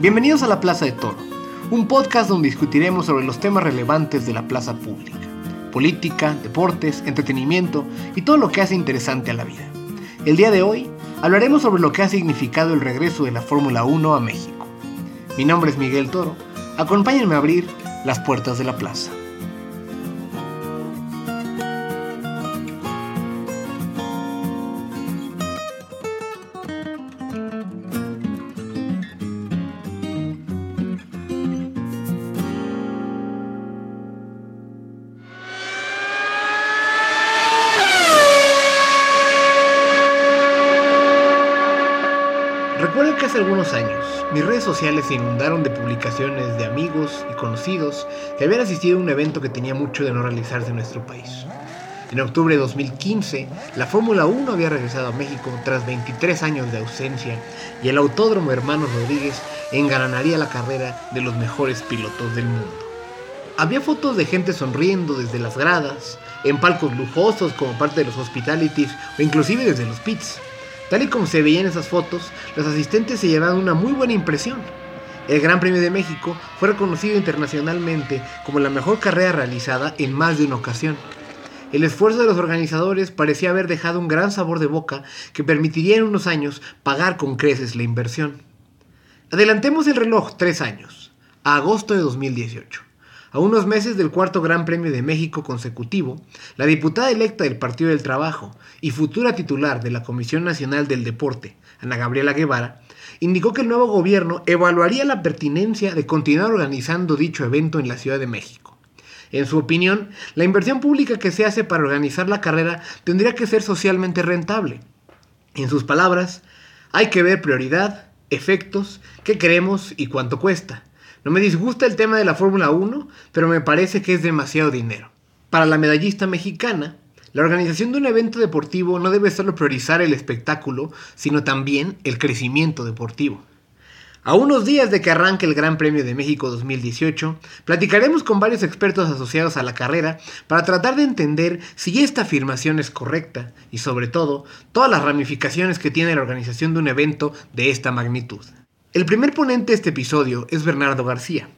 Bienvenidos a la Plaza de Toro, un podcast donde discutiremos sobre los temas relevantes de la plaza pública, política, deportes, entretenimiento y todo lo que hace interesante a la vida. El día de hoy hablaremos sobre lo que ha significado el regreso de la Fórmula 1 a México. Mi nombre es Miguel Toro, acompáñenme a abrir las puertas de la plaza. Mis redes sociales se inundaron de publicaciones de amigos y conocidos que habían asistido a un evento que tenía mucho de no realizarse en nuestro país. En octubre de 2015, la Fórmula 1 había regresado a México tras 23 años de ausencia y el Autódromo Hermanos Rodríguez engalanaría la carrera de los mejores pilotos del mundo. Había fotos de gente sonriendo desde las gradas, en palcos lujosos como parte de los hospitalities o inclusive desde los pits. Tal y como se veía en esas fotos, los asistentes se llevaban una muy buena impresión. El Gran Premio de México fue reconocido internacionalmente como la mejor carrera realizada en más de una ocasión. El esfuerzo de los organizadores parecía haber dejado un gran sabor de boca que permitiría en unos años pagar con creces la inversión. Adelantemos el reloj tres años, agosto de 2018. A unos meses del cuarto Gran Premio de México consecutivo, la diputada electa del Partido del Trabajo y futura titular de la Comisión Nacional del Deporte, Ana Gabriela Guevara, indicó que el nuevo gobierno evaluaría la pertinencia de continuar organizando dicho evento en la Ciudad de México. En su opinión, la inversión pública que se hace para organizar la carrera tendría que ser socialmente rentable. En sus palabras, hay que ver prioridad, efectos, qué queremos y cuánto cuesta. No me disgusta el tema de la Fórmula 1, pero me parece que es demasiado dinero. Para la medallista mexicana, la organización de un evento deportivo no debe solo priorizar el espectáculo, sino también el crecimiento deportivo. A unos días de que arranque el Gran Premio de México 2018, platicaremos con varios expertos asociados a la carrera para tratar de entender si esta afirmación es correcta y sobre todo todas las ramificaciones que tiene la organización de un evento de esta magnitud. El primer ponente de este episodio es Bernardo García.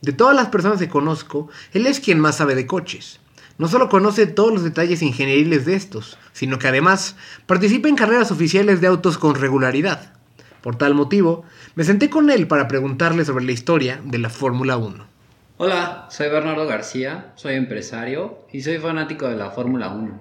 De todas las personas que conozco, él es quien más sabe de coches. No solo conoce todos los detalles ingenieriles de estos, sino que además participa en carreras oficiales de autos con regularidad. Por tal motivo, me senté con él para preguntarle sobre la historia de la Fórmula 1. Hola, soy Bernardo García, soy empresario y soy fanático de la Fórmula 1.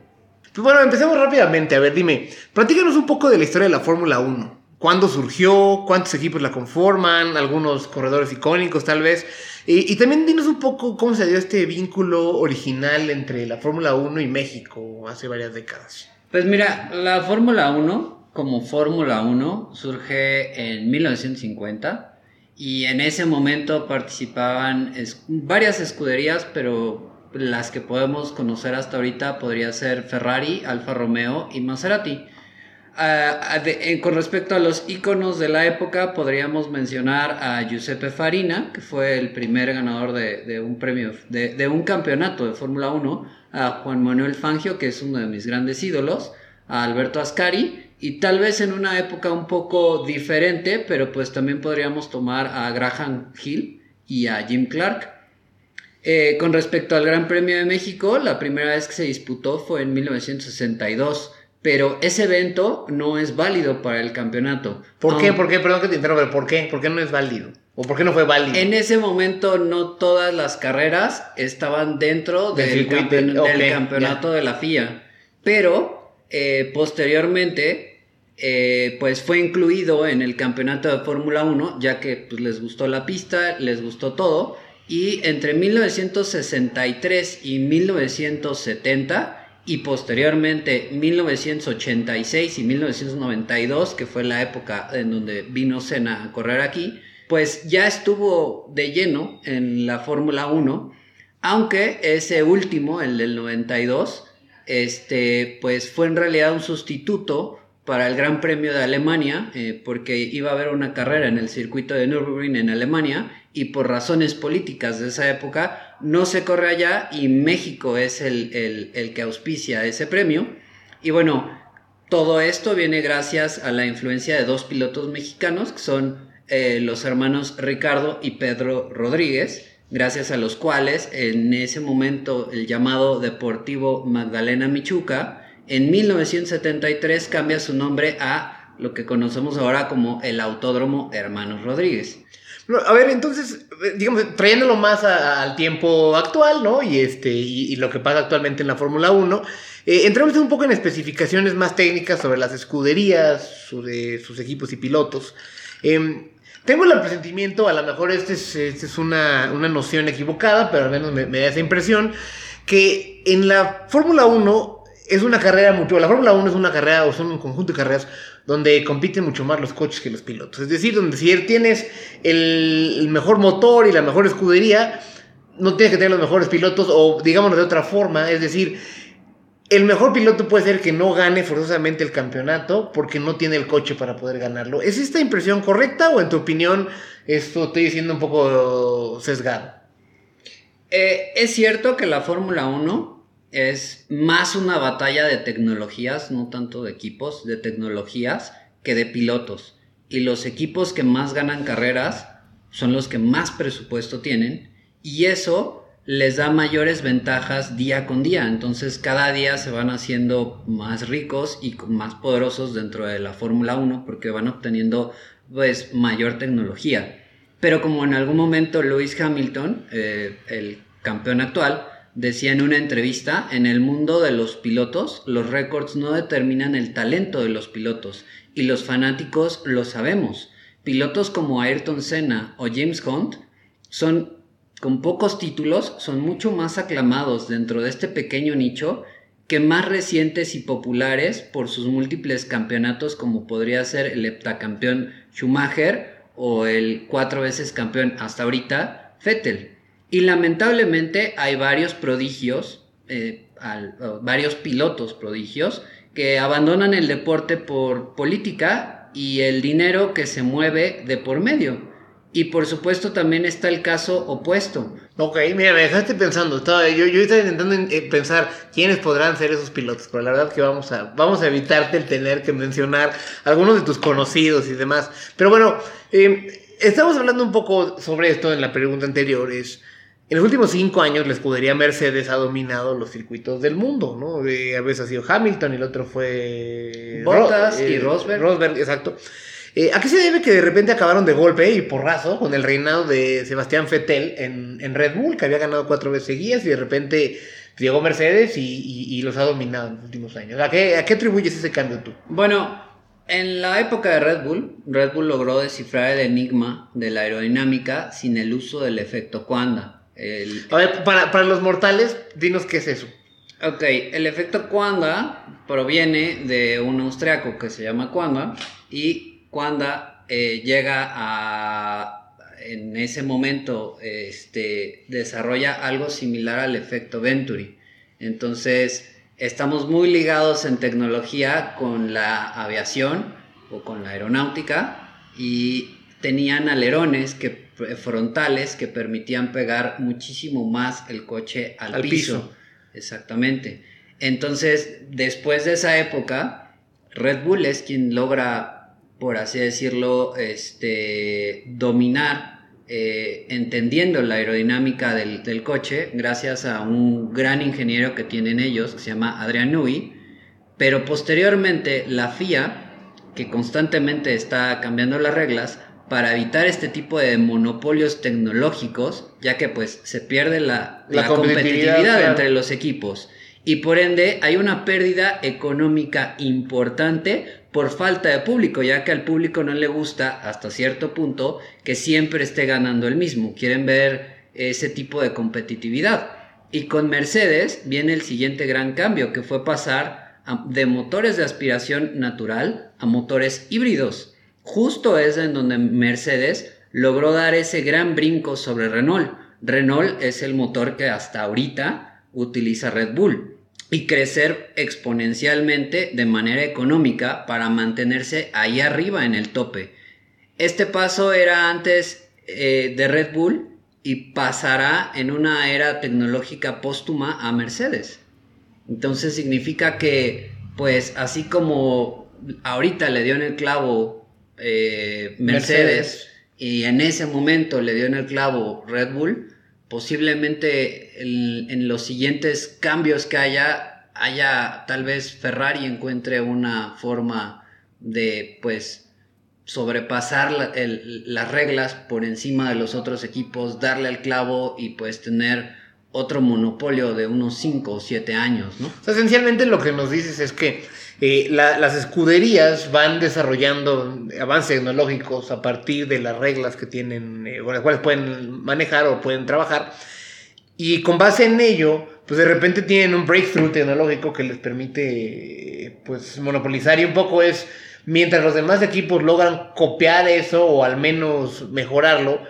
Pues bueno, empecemos rápidamente. A ver, dime, platícanos un poco de la historia de la Fórmula 1 cuándo surgió, cuántos equipos la conforman, algunos corredores icónicos tal vez. Y, también dinos un poco cómo se dio este vínculo original entre la Fórmula 1 y México hace varias décadas. Pues mira, la Fórmula 1 como Fórmula 1 surge en 1950 y en ese momento participaban varias escuderías, pero las que podemos conocer hasta ahorita podría ser Ferrari, Alfa Romeo y Maserati con respecto a los iconos de la época, podríamos mencionar a Giuseppe Farina, que fue el primer ganador de, un premio, de, un campeonato de Fórmula 1, a Juan Manuel Fangio, que es uno de mis grandes ídolos, a Alberto Ascari, y tal vez en una época un poco diferente, pero pues también podríamos tomar a Graham Hill y a Jim Clark. Eh, con respecto al Gran Premio de México, la primera vez que se disputó fue en 1962 pero ese evento no es válido para el campeonato. ¿Por qué? ¿Por qué? Perdón que te interrumpa, ¿por qué? ¿Por qué no es válido? ¿O por qué no fue válido? En ese momento no todas las carreras estaban dentro del, campeonato de la FIA, pero eh, posteriormente eh, pues fue incluido en el campeonato de Fórmula 1, ya que pues, les gustó la pista, les gustó todo, y entre 1963 y 1970 y posteriormente 1986 y 1992, que fue la época en donde vino Senna a correr aquí, pues ya estuvo de lleno en la Fórmula 1, aunque ese último, el del 92, este, pues fue en realidad un sustituto para el Gran Premio de Alemania, eh, porque iba a haber una carrera en el circuito de Nürburgring en Alemania, y por razones políticas de esa época no se corre allá y México es el, que auspicia ese premio. Y bueno, todo esto viene gracias a la influencia de dos pilotos mexicanos que son eh, los hermanos Ricardo y Pedro Rodríguez, gracias a los cuales en ese momento el llamado Deportivo Magdalena Michuca, en 1973 cambia su nombre a lo que conocemos ahora como el Autódromo Hermanos Rodríguez. A ver, entonces, digamos, trayéndolo más al tiempo actual, ¿no? Y, este, y, lo que pasa actualmente en la Fórmula 1, eh, entramos un poco en especificaciones más técnicas sobre las escuderías, sobre sus equipos y pilotos. Em, tengo el presentimiento, a lo mejor esta es, este es una, una, noción equivocada, pero al menos me, me da esa impresión, que en la Fórmula 1 es una carrera mucho, la Fórmula 1 es una carrera o son un conjunto de carreras donde compiten mucho más los coches que los pilotos. Es decir, donde si tienes el, mejor motor y la mejor escudería, no tienes que tener los mejores pilotos, o digámoslo de otra forma, es decir, el mejor piloto puede ser que no gane forzosamente el campeonato porque no tiene el coche para poder ganarlo. ¿Es esta impresión correcta o en tu opinión esto estoy diciendo un poco sesgado? Eh, es cierto que la Fórmula 1 es más una batalla de tecnologías, no tanto de equipos, de tecnologías que de pilotos. Y los equipos que más ganan carreras son los que más presupuesto tienen y eso les da mayores ventajas día con día. Entonces cada día se van haciendo más ricos y más poderosos dentro de la Fórmula 1 porque van obteniendo pues mayor tecnología. Pero como en algún momento Lewis Hamilton, eh, el campeón actual, decía en una entrevista, en el mundo de los pilotos, los récords no determinan el talento de los pilotos, y los fanáticos lo sabemos. Pilotos como Ayrton Senna o James Hunt son, con pocos títulos, son mucho más aclamados dentro de este pequeño nicho que más recientes y populares por sus múltiples campeonatos como podría ser el heptacampeón Schumacher o el cuatro veces campeón hasta ahorita Vettel. Y lamentablemente hay varios prodigios, eh, varios pilotos prodigios, que abandonan el deporte por política y el dinero que se mueve de por medio. Y por supuesto también está el caso opuesto. Ok, mira, me dejaste pensando. Estaba, yo, yo estaba intentando eh, pensar quiénes podrán ser esos pilotos, pero la verdad que vamos a, vamos a evitarte el tener que mencionar algunos de tus conocidos y demás. Pero bueno, eh, estamos hablando un poco sobre esto en la pregunta anterior. Es, en los últimos cinco años la escudería Mercedes ha dominado los circuitos del mundo, ¿no? a veces ha sido Hamilton y el otro fue... Bottas y eh, Rosberg. Rosberg, exacto. Eh, ¿A qué se debe que de repente acabaron de golpe y porrazo con el reinado de Sebastián Vettel en, Red Bull, que había ganado cuatro veces seguidas y de repente llegó Mercedes y, los ha dominado en los últimos años? ¿A qué, ¿A qué atribuyes ese cambio tú? Bueno, en la época de Red Bull, Red Bull logró descifrar el enigma de la aerodinámica sin el uso del efecto Quanda a ver, para, los mortales, dinos qué es eso. Ok, el efecto Quanda proviene de un austriaco que se llama Quanda y Quanda eh, llega a en ese momento este, desarrolla algo similar al efecto Venturi. Entonces, estamos muy ligados en tecnología con la aviación o con la aeronáutica y tenían alerones que frontales que permitían pegar muchísimo más el coche al, piso. Exactamente. Entonces, después de esa época, Red Bull es quien logra, por así decirlo, este, dominar, eh, entendiendo la aerodinámica del, del, coche, gracias a un gran ingeniero que tienen ellos, que se llama Adrian Newey. Pero posteriormente, la FIA, que constantemente está cambiando las reglas, para evitar este tipo de monopolios tecnológicos, ya que pues se pierde la, competitividad, entre los equipos. Y por ende hay una pérdida económica importante por falta de público, ya que al público no le gusta hasta cierto punto que siempre esté ganando el mismo. Quieren ver ese tipo de competitividad. Y con Mercedes viene el siguiente gran cambio, que fue pasar de motores de aspiración natural a motores híbridos justo es en donde Mercedes logró dar ese gran brinco sobre Renault. Renault es el motor que hasta ahorita utiliza Red Bull y crecer exponencialmente de manera económica para mantenerse ahí arriba en el tope. Este paso era antes eh, de Red Bull y pasará en una era tecnológica póstuma a Mercedes. Entonces significa que, pues así como ahorita le dio en el clavo eh, Mercedes, y en ese momento le dio en el clavo Red Bull, posiblemente en, los siguientes cambios que haya, haya tal vez Ferrari encuentre una forma de pues sobrepasar las reglas por encima de los otros equipos, darle al clavo y pues tener otro monopolio de unos 5 o 7 años, ¿no? esencialmente lo que nos dices es que eh, las escuderías van desarrollando avances tecnológicos a partir de las reglas que tienen, eh, con las cuales pueden manejar o pueden trabajar, y con base en ello, pues de repente tienen un breakthrough tecnológico que les permite, pues, monopolizar y un poco es, mientras los demás equipos logran copiar eso o al menos mejorarlo,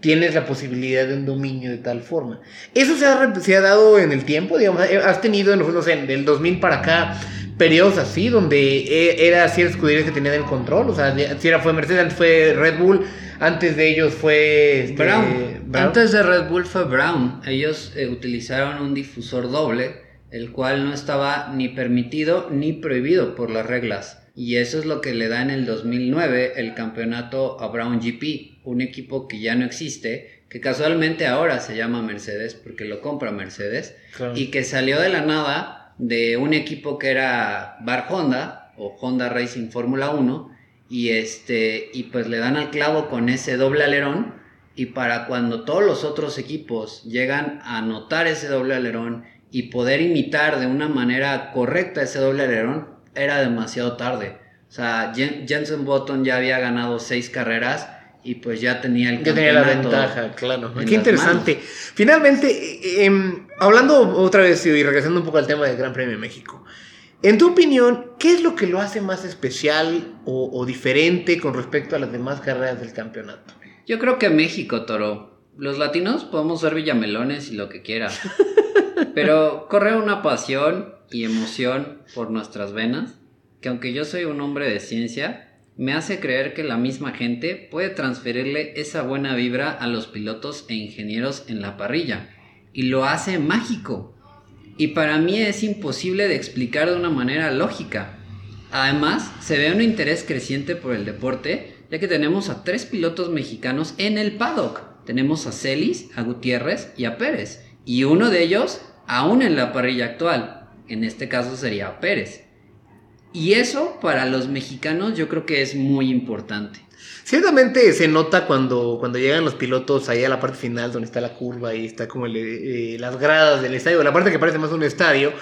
tienes la posibilidad de un dominio de tal forma. Eso se ha, se ha dado en el tiempo, digamos, eh, has tenido, no sé, del 2000 para acá, periodos así, donde e, era ciertas escuderías que tenían el control, o sea, si era fue Mercedes, antes fue Red Bull, antes de ellos fue... Este, Brown. Antes de Red Bull fue Brown, ellos eh, utilizaron un difusor doble, el cual no estaba ni permitido ni prohibido por las reglas. Y eso es lo que le da en el 2009 el campeonato a Brown GP, un equipo que ya no existe, que casualmente ahora se llama Mercedes porque lo compra Mercedes, y que salió de la nada de un equipo que era Bar Honda o Honda Racing Fórmula 1 y este y pues le dan al clavo con ese doble alerón y para cuando todos los otros equipos llegan a notar ese doble alerón y poder imitar de una manera correcta ese doble alerón era demasiado tarde. O sea, Jensen Button ya había ganado seis carreras y pues ya tenía el ya tenía la ventaja, claro. Qué interesante. Finalmente, eh, em, hablando otra vez y regresando un poco al tema del Gran Premio de México. En tu opinión, ¿qué es lo que lo hace más especial o, o diferente con respecto a las demás carreras del campeonato? Yo creo que México, Toro. Los latinos podemos ser villamelones y lo que quiera. pero corre una pasión y emoción por nuestras venas, que aunque yo soy un hombre de ciencia, me hace creer que la misma gente puede transferirle esa buena vibra a los pilotos e ingenieros en la parrilla, y lo hace mágico. Y para mí es imposible de explicar de una manera lógica. Además, se ve un interés creciente por el deporte, ya que tenemos a tres pilotos mexicanos en el paddock. Tenemos a Celis, a Gutiérrez y a Pérez. Y uno de ellos aún en la parrilla actual en este caso sería Pérez. Y eso para los mexicanos yo creo que es muy importante. Ciertamente se nota cuando, cuando llegan los pilotos ahí a la parte final donde está la curva y está como eh, las gradas del estadio, la parte que parece más un estadio,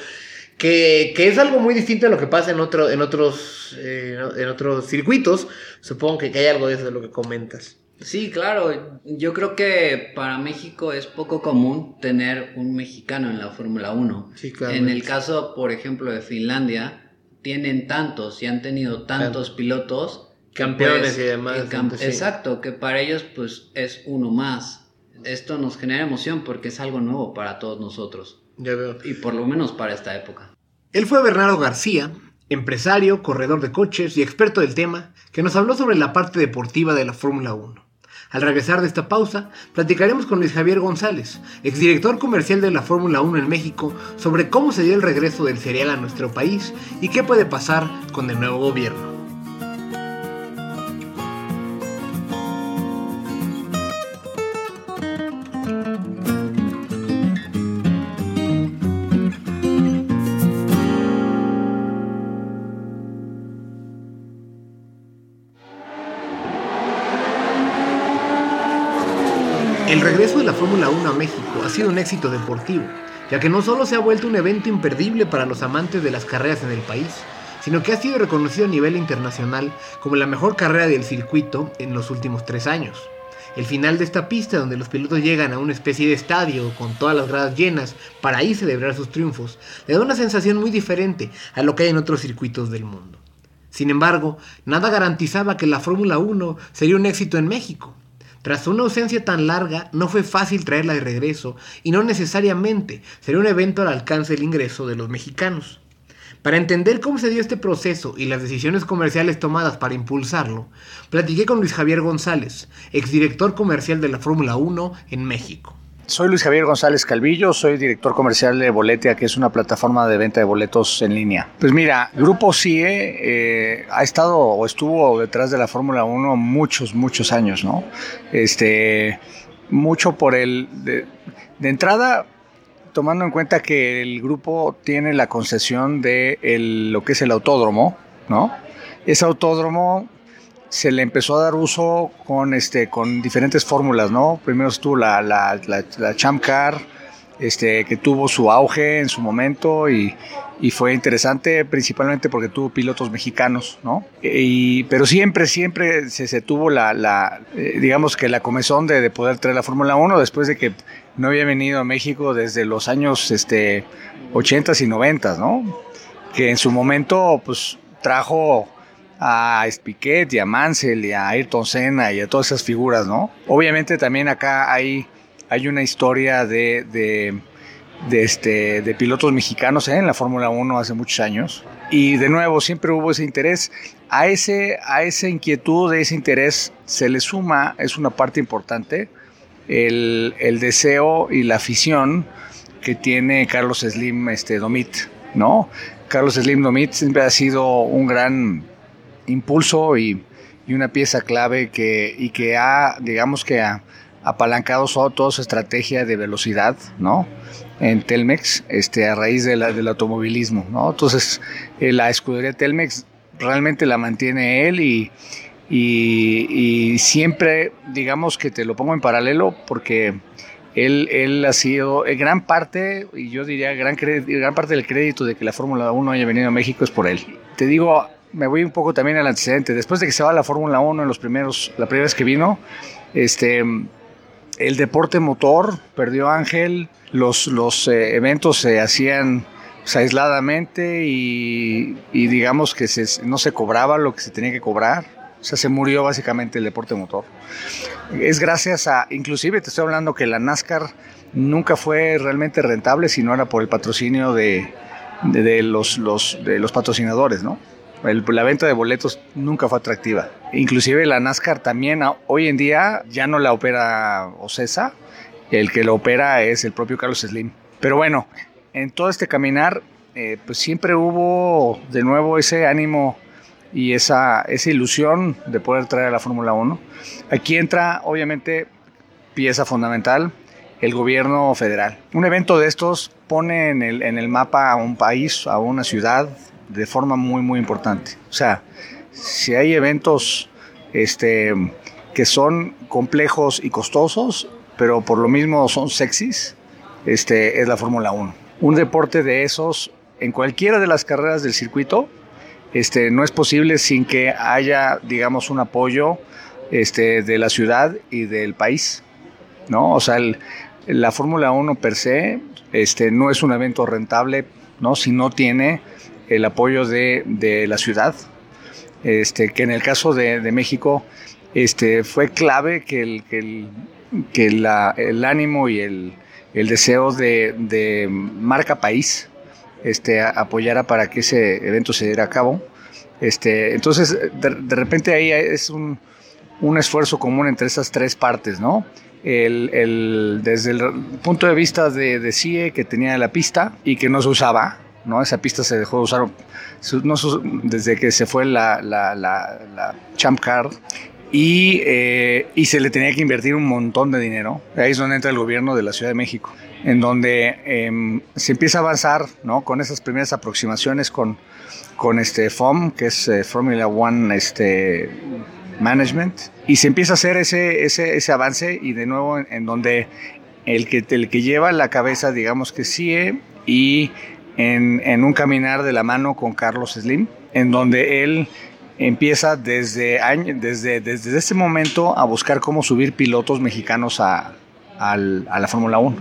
que, es algo muy distinto a lo que pasa en, otro, en, otros, eh, en otros circuitos. Supongo que, que hay algo de eso de lo que comentas. Sí, claro. Yo creo que para México es poco común tener un mexicano en la Fórmula 1. Sí, claro. En el caso, por ejemplo, de Finlandia, tienen tantos y han tenido tantos pilotos. Campeones y demás. Exacto, que para ellos pues es uno más. Esto nos genera emoción porque es algo nuevo para todos nosotros. Ya veo. Y por lo menos para esta época. Él fue Bernardo García, empresario, corredor de coches y experto del tema, que nos habló sobre la parte deportiva de la Fórmula 1. Al regresar de esta pausa, platicaremos con Luis Javier González, exdirector comercial de la Fórmula 1 en México, sobre cómo se dio el regreso del cereal a nuestro país y qué puede pasar con el nuevo gobierno. Sido un éxito deportivo, ya que no solo se ha vuelto un evento imperdible para los amantes de las carreras en el país, sino que ha sido reconocido a nivel internacional como la mejor carrera del circuito en los últimos tres años. El final de esta pista, donde los pilotos llegan a una especie de estadio con todas las gradas llenas para ahí celebrar sus triunfos, le da una sensación muy diferente a lo que hay en otros circuitos del mundo. Sin embargo, nada garantizaba que la Fórmula 1 sería un éxito en México, tras una ausencia tan larga, no fue fácil traerla de regreso y no necesariamente sería un evento al alcance del ingreso de los mexicanos. Para entender cómo se dio este proceso y las decisiones comerciales tomadas para impulsarlo, platiqué con Luis Javier González, exdirector comercial de la Fórmula 1 en México. Soy Luis Javier González Calvillo, soy director comercial de Boletia, que es una plataforma de venta de boletos en línea. Pues mira, Grupo CIE eh, ha estado o estuvo detrás de la Fórmula 1 muchos, muchos años, ¿no? Este, mucho por el... De, entrada, tomando en cuenta que el grupo tiene la concesión de lo que es el autódromo, ¿no? Ese autódromo se le empezó a dar uso con, este, con diferentes fórmulas, ¿no? Primero estuvo la, la, la, Champ Car, este, que tuvo su auge en su momento y, y, fue interesante principalmente porque tuvo pilotos mexicanos, ¿no? Y, pero siempre, siempre se, se tuvo la, la eh, digamos que la comezón de, de poder traer la Fórmula 1 después de que no había venido a México desde los años este, 80s y 90s, ¿no? Que en su momento, pues, trajo a Spiquet y a Mansell y a Ayrton Senna y a todas esas figuras, ¿no? Obviamente también acá hay, hay una historia de, de, este, de pilotos mexicanos ¿eh? en la Fórmula 1 hace muchos años. Y de nuevo, siempre hubo ese interés. A, ese, a esa inquietud, a ese interés, se le suma, es una parte importante, el, el deseo y la afición que tiene Carlos Slim este, Domit, ¿no? Carlos Slim Domit siempre ha sido un gran impulso y, una pieza clave que, y que ha, digamos que ha apalancado toda su estrategia de velocidad, ¿no? En Telmex, este, a raíz de la, del automovilismo, ¿no? Entonces, eh, la escudería Telmex realmente la mantiene él y, y, siempre, digamos que te lo pongo en paralelo porque él, él ha sido, en gran parte, y yo diría gran, gran parte del crédito de que la Fórmula 1 haya venido a México es por él. Te digo, me voy un poco también al antecedente. Después de que se va a la Fórmula 1 en los primeros, la primera vez que vino, este, el deporte motor perdió Ángel, los, los eh, eventos se hacían pues, aisladamente y, digamos que no se cobraba lo que se tenía que cobrar. O sea, se murió básicamente el deporte motor. Es gracias a, inclusive te estoy hablando que la NASCAR nunca fue realmente rentable si no era por el patrocinio de, de, los, los, de los patrocinadores, ¿no? La venta de boletos nunca fue atractiva. Inclusive la NASCAR también hoy en día ya no la opera Ocesa, el que lo opera es el propio Carlos Slim. Pero bueno, en todo este caminar, eh, pues siempre hubo de nuevo ese ánimo y esa, esa ilusión de poder traer a la Fórmula 1. Aquí entra, obviamente, pieza fundamental, el gobierno federal. Un evento de estos pone en el, en el mapa a un país, a una ciudad, de forma muy, muy importante. O sea, si hay eventos este, que son complejos y costosos, pero por lo mismo son sexys, este, es la Fórmula 1. Un deporte de esos, en cualquiera de las carreras del circuito, este, no es posible sin que haya, digamos, un apoyo este, de la ciudad y del país. ¿no? O sea, la Fórmula 1 per se este, no es un evento rentable ¿no? si no tiene el apoyo de, de la ciudad, este, que en el caso de, de México este, fue clave que el, que el, que el ánimo y el, el deseo de, de, marca país este, apoyara para que ese evento se diera a cabo. Este, entonces, de, de repente ahí es un, un, esfuerzo común entre esas tres partes, ¿no? El, el, desde el punto de vista de, de CIE, que tenía la pista y que no se usaba, ¿no? Esa pista se dejó de usar desde que se fue la, la, Champ Car y, eh, y, se le tenía que invertir un montón de dinero. Ahí es donde entra el gobierno de la Ciudad de México, en donde em, se empieza a avanzar ¿no? con esas primeras aproximaciones con, con este FOM, que es eh, Formula One este, Management, y se empieza a hacer ese, ese, ese avance y de nuevo en, donde el que, el que lleva la cabeza, digamos que sí, y en, un caminar de la mano con Carlos Slim, en donde él empieza desde, desde, desde ese momento a buscar cómo subir pilotos mexicanos a, la Fórmula 1.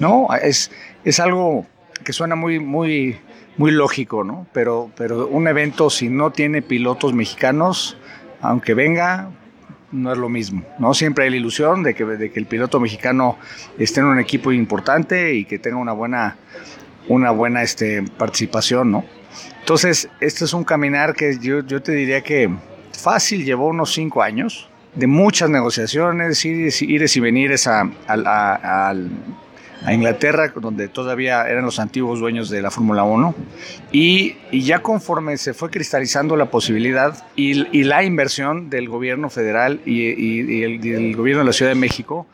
¿No? Es, es algo que suena muy, muy, muy lógico, ¿no? Pero, pero un evento si no tiene pilotos mexicanos, aunque venga, no es lo mismo, ¿no? Siempre hay la ilusión de que, de que el piloto mexicano esté en un equipo importante y que tenga una buena una buena este, participación, ¿no? Entonces, este es un caminar que yo, yo te diría que fácil llevó unos cinco años, de muchas negociaciones, ires, y venires a, a, Inglaterra, donde todavía eran los antiguos dueños de la Fórmula 1, y, ya conforme se fue cristalizando la posibilidad y, la inversión del gobierno federal y, el, gobierno de la Ciudad de México,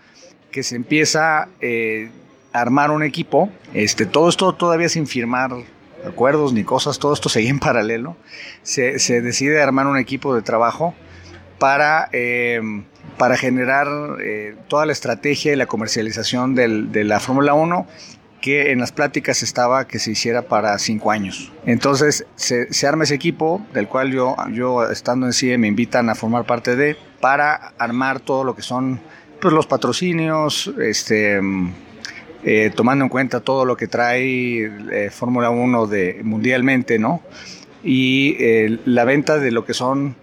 que se empieza eh, armar un equipo, este, todo esto todavía sin firmar acuerdos ni cosas, todo esto seguía en paralelo, se, se decide armar un equipo de trabajo para, eh, para generar eh, toda la estrategia y la comercialización de la Fórmula 1 que en las pláticas estaba que se hiciera para cinco años. Entonces se, arma ese equipo, del cual yo, yo estando en CIE me invitan a formar parte de, para armar todo lo que son pues, los patrocinios, este, eh, tomando en cuenta todo lo que trae Fórmula 1 de, mundialmente, ¿no? Y la venta de lo que son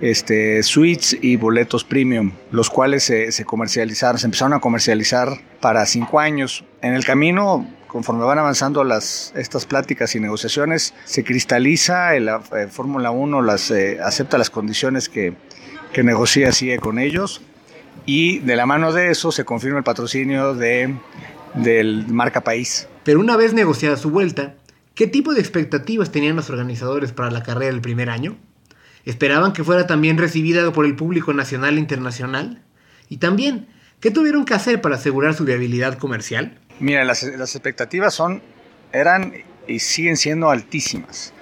este, suites y boletos premium, los cuales se, comercializaron, se empezaron a comercializar para cinco años. En el camino, conforme van avanzando las, estas pláticas y negociaciones, se cristaliza, la eh, Fórmula 1 las, eh, acepta las condiciones que, que negocia CIE con ellos y de la mano de eso se confirma el patrocinio de, del marca país. Pero una vez negociada su vuelta, ¿qué tipo de expectativas tenían los organizadores para la carrera del primer año? ¿Esperaban que fuera también recibida por el público nacional e internacional? Y también, ¿qué tuvieron que hacer para asegurar su viabilidad comercial? Mira, las, expectativas son, eran y siguen siendo altísimas.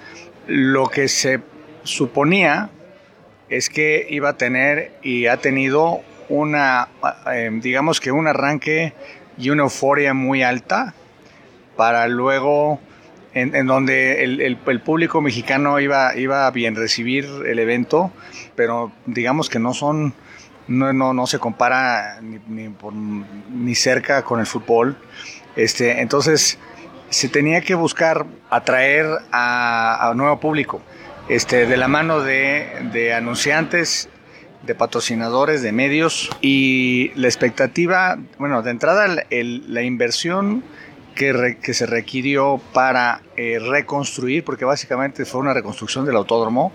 Lo que se suponía es que iba a tener y ha tenido una, eh, digamos que un arranque y una euforia muy alta para luego en, donde el, público mexicano iba, iba a bien recibir el evento, pero digamos que no son, no, no, se compara ni, cerca con el fútbol. Este, entonces se tenía que buscar atraer a, a nuevo público, este, de la mano de, de anunciantes de patrocinadores, de medios y la expectativa, bueno, de entrada la inversión que, se requirió para eh, reconstruir, porque básicamente fue una reconstrucción del autódromo,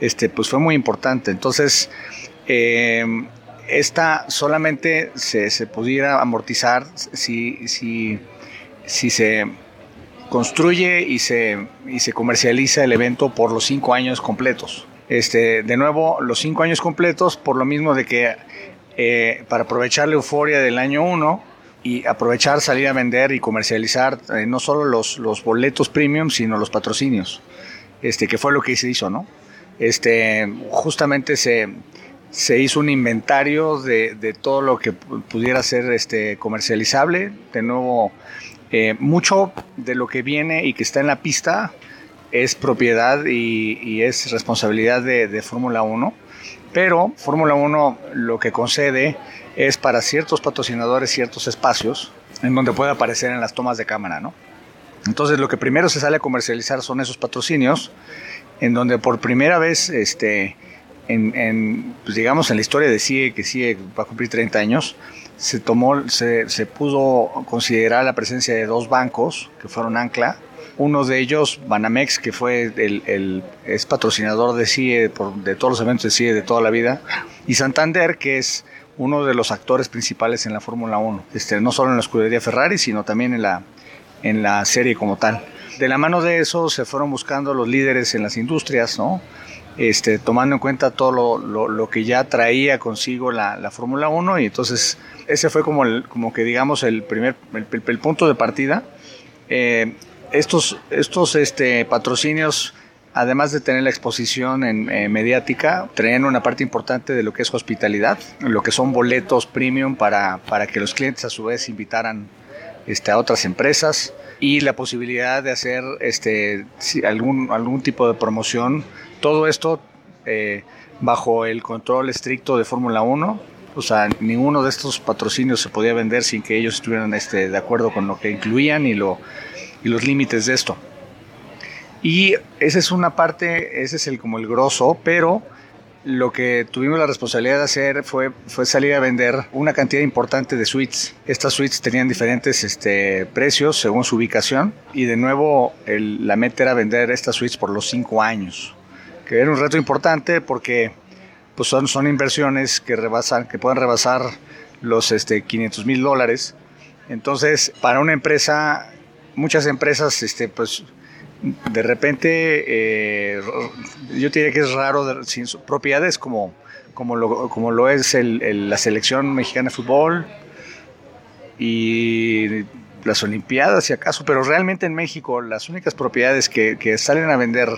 este, pues fue muy importante. Entonces, eh, esta solamente se, pudiera amortizar si, si, si se construye y se, y se comercializa el evento por los cinco años completos. Este, de nuevo, los cinco años completos, por lo mismo de que eh, para aprovechar la euforia del año 1, y aprovechar, salir a vender y comercializar eh, no solo los, los boletos premium, sino los patrocinios, este, que fue lo que se hizo, ¿no? Este, justamente se, se hizo un inventario de, de, todo lo que pudiera ser este, comercializable. De nuevo, eh, mucho de lo que viene y que está en la pista es propiedad y, y es responsabilidad de, de Fórmula 1, pero Fórmula 1 lo que concede es para ciertos patrocinadores ciertos espacios en donde puede aparecer en las tomas de cámara, ¿no? Entonces lo que primero se sale a comercializar son esos patrocinios, en donde por primera vez, este, en, pues digamos en la historia de CIE, que CIE va a cumplir 30 años, se tomó, se, se pudo considerar la presencia de dos bancos que fueron Ancla, uno de ellos, Banamex, que fue el, el es patrocinador de CIE, de todos los eventos de CIE de toda la vida, y Santander, que es uno de los actores principales en la Fórmula 1, este, no solo en la escudería Ferrari, sino también en la, en la serie como tal. De la mano de eso se fueron buscando los líderes en las industrias, ¿no? Este, tomando en cuenta todo lo, lo, que ya traía consigo la, la Fórmula 1 y entonces ese fue como, el, como que digamos el primer el, punto de partida. Eh, estos estos este, patrocinios además de tener la exposición en, eh, mediática, traían una parte importante de lo que es hospitalidad, lo que son boletos premium para, para que los clientes a su vez invitaran este, a otras empresas y la posibilidad de hacer este, algún, algún tipo de promoción. Todo esto eh, bajo el control estricto de Fórmula 1. O sea, ninguno de estos patrocinios se podía vender sin que ellos estuvieran este, de acuerdo con lo que incluían y, lo, y los límites de esto. Y esa es una parte, ese es el como el grosso, pero lo que tuvimos la responsabilidad de hacer fue, fue salir a vender una cantidad importante de suites. Estas suites tenían diferentes este, precios según su ubicación y de nuevo la meta era vender estas suites por los cinco años, que era un reto importante porque pues son, son inversiones que rebasan, que pueden rebasar los este, 500 mil dólares. Entonces, para una empresa, muchas empresas, este, pues de repente, eh, yo diría que es raro, sin propiedades como, como, lo, como lo es la selección mexicana de fútbol y las Olimpiadas, si acaso, pero realmente en México las únicas propiedades que, salen a vender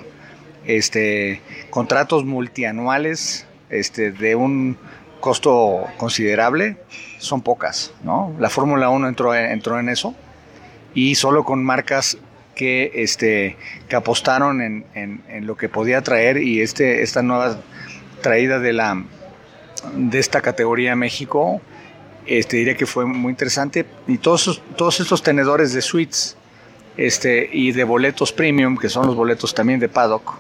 este, contratos multianuales este, de un costo considerable son pocas. ¿no? La Fórmula 1 entró, entró en eso y solo con marcas que, este, que apostaron en, en, lo que podía traer y este, esta nueva traída de, la, de esta categoría a México, este, diría que fue muy interesante. Y todos, todos estos tenedores de suites este, y de boletos premium, que son los boletos también de paddock,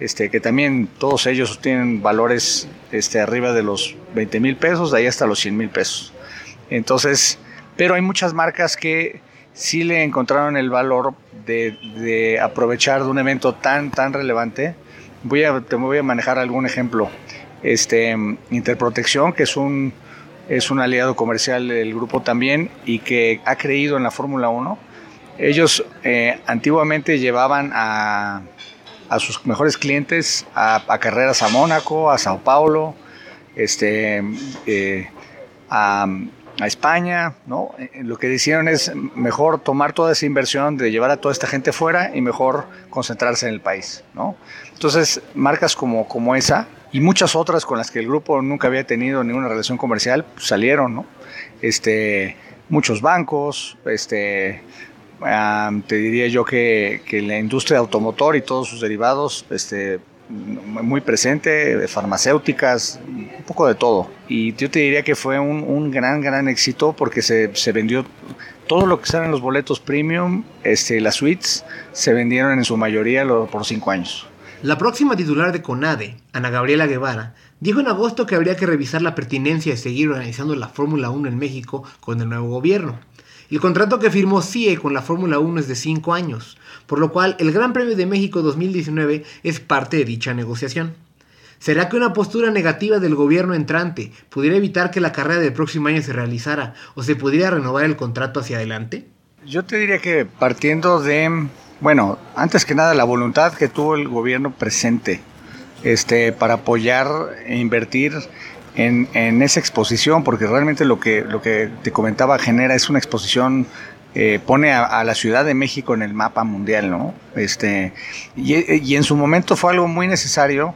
este, que también todos ellos tienen valores este, arriba de los 20 mil pesos, de ahí hasta los 100 mil pesos. Entonces, pero hay muchas marcas que sí le encontraron el valor de, aprovechar de un evento tan, tan relevante. Voy a, te voy a manejar algún ejemplo. Este, Interprotección, que es un, es un aliado comercial del grupo también y que ha creído en la Fórmula 1. Ellos eh, antiguamente llevaban a, a, sus mejores clientes a, carreras a Mónaco, a Sao Paulo, este, eh, a, a España, ¿no? Eh, lo que decidieron es mejor tomar toda esa inversión de llevar a toda esta gente fuera y mejor concentrarse en el país, ¿no? Entonces, marcas como, como esa y muchas otras con las que el grupo nunca había tenido ninguna relación comercial pues, salieron, ¿no? Este, muchos bancos, este, te diría yo que, que la industria automotor y todos sus derivados, este, muy presente, farmacéuticas, un poco de todo. Y yo te diría que fue un, gran, gran éxito porque se, vendió todo lo que salen los boletos premium, este, las suites, se vendieron en su mayoría por cinco años. La próxima titular de CONADE, Ana Gabriela Guevara, dijo en agosto que habría que revisar la pertinencia de seguir organizando la Fórmula 1 en México con el nuevo gobierno. El contrato que firmó CIE con la Fórmula 1 es de 5 años, por lo cual el Gran Premio de México 2019 es parte de dicha negociación. ¿Será que una postura negativa del gobierno entrante pudiera evitar que la carrera del próximo año se realizara o se pudiera renovar el contrato hacia adelante? Yo te diría que partiendo de, bueno, antes que nada la voluntad que tuvo el gobierno presente este, para apoyar e invertir en, en, esa exposición, porque realmente lo que, lo que te comentaba genera es una exposición, eh, pone a, la Ciudad de México en el mapa mundial, ¿no? Este, y, en su momento fue algo muy necesario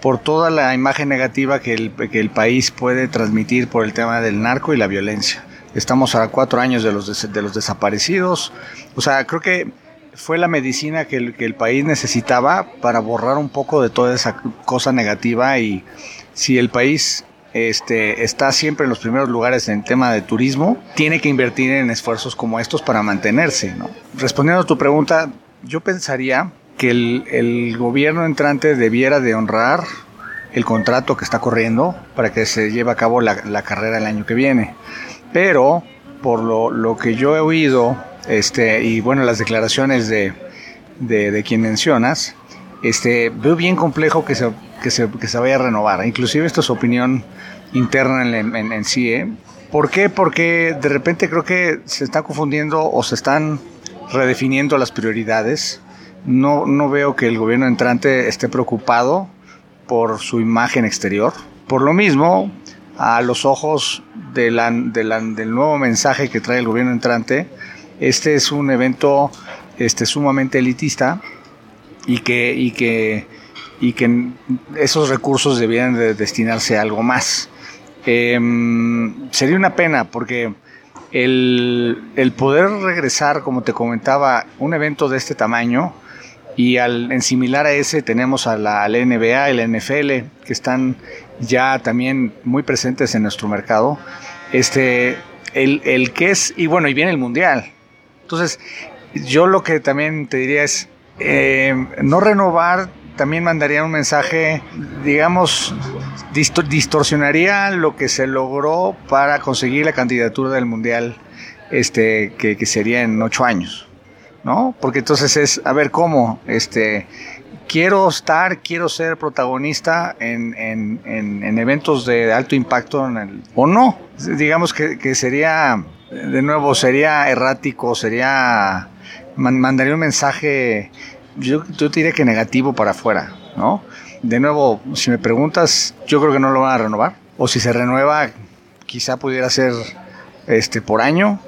por toda la imagen negativa que el, que el país puede transmitir por el tema del narco y la violencia. Estamos a cuatro años de los, de los desaparecidos, o sea, creo que fue la medicina que el, que el país necesitaba para borrar un poco de toda esa cosa negativa y si el país este, está siempre en los primeros lugares en tema de turismo, tiene que invertir en esfuerzos como estos para mantenerse. Respondiendo a tu pregunta, yo pensaría que el, gobierno entrante debiera de honrar el contrato que está corriendo para que se lleve a cabo la, carrera el año que viene. Pero, por lo, que yo he oído, este, y bueno, las declaraciones de, de, quien mencionas, este, veo bien complejo que se, que se, que se vaya a renovar. Inclusive esto es opinión interna en, en, en sí. ¿eh? ¿Por qué? Porque de repente creo que se está confundiendo o se están redefiniendo las prioridades. No, no veo que el gobierno entrante esté preocupado por su imagen exterior. Por lo mismo, a los ojos de la, de la, del nuevo mensaje que trae el gobierno entrante, este es un evento este, sumamente elitista y que, y que, y que esos recursos debieran de destinarse a algo más. Em, sería una pena porque el, el, poder regresar, como te comentaba, un evento de este tamaño y al, en similar a ese tenemos a la, NBA, el NFL, que están ya también muy presentes en nuestro mercado. Este, el, el que es, y bueno, y viene el Mundial. Entonces, yo lo que también te diría es, eh, no renovar también mandaría un mensaje, digamos, distorsionaría lo que se logró para conseguir la candidatura del Mundial, este, que, sería en ocho años, ¿no? Porque entonces es, a ver, ¿cómo? Este, quiero estar, quiero ser protagonista en, eventos de alto impacto o no. Digamos que, sería, de nuevo, sería errático, sería, mandaría un mensaje, yo, yo diría que negativo para afuera, ¿no? De nuevo, si me preguntas, yo creo que no lo van a renovar. O si se renueva, quizá pudiera ser este, por año,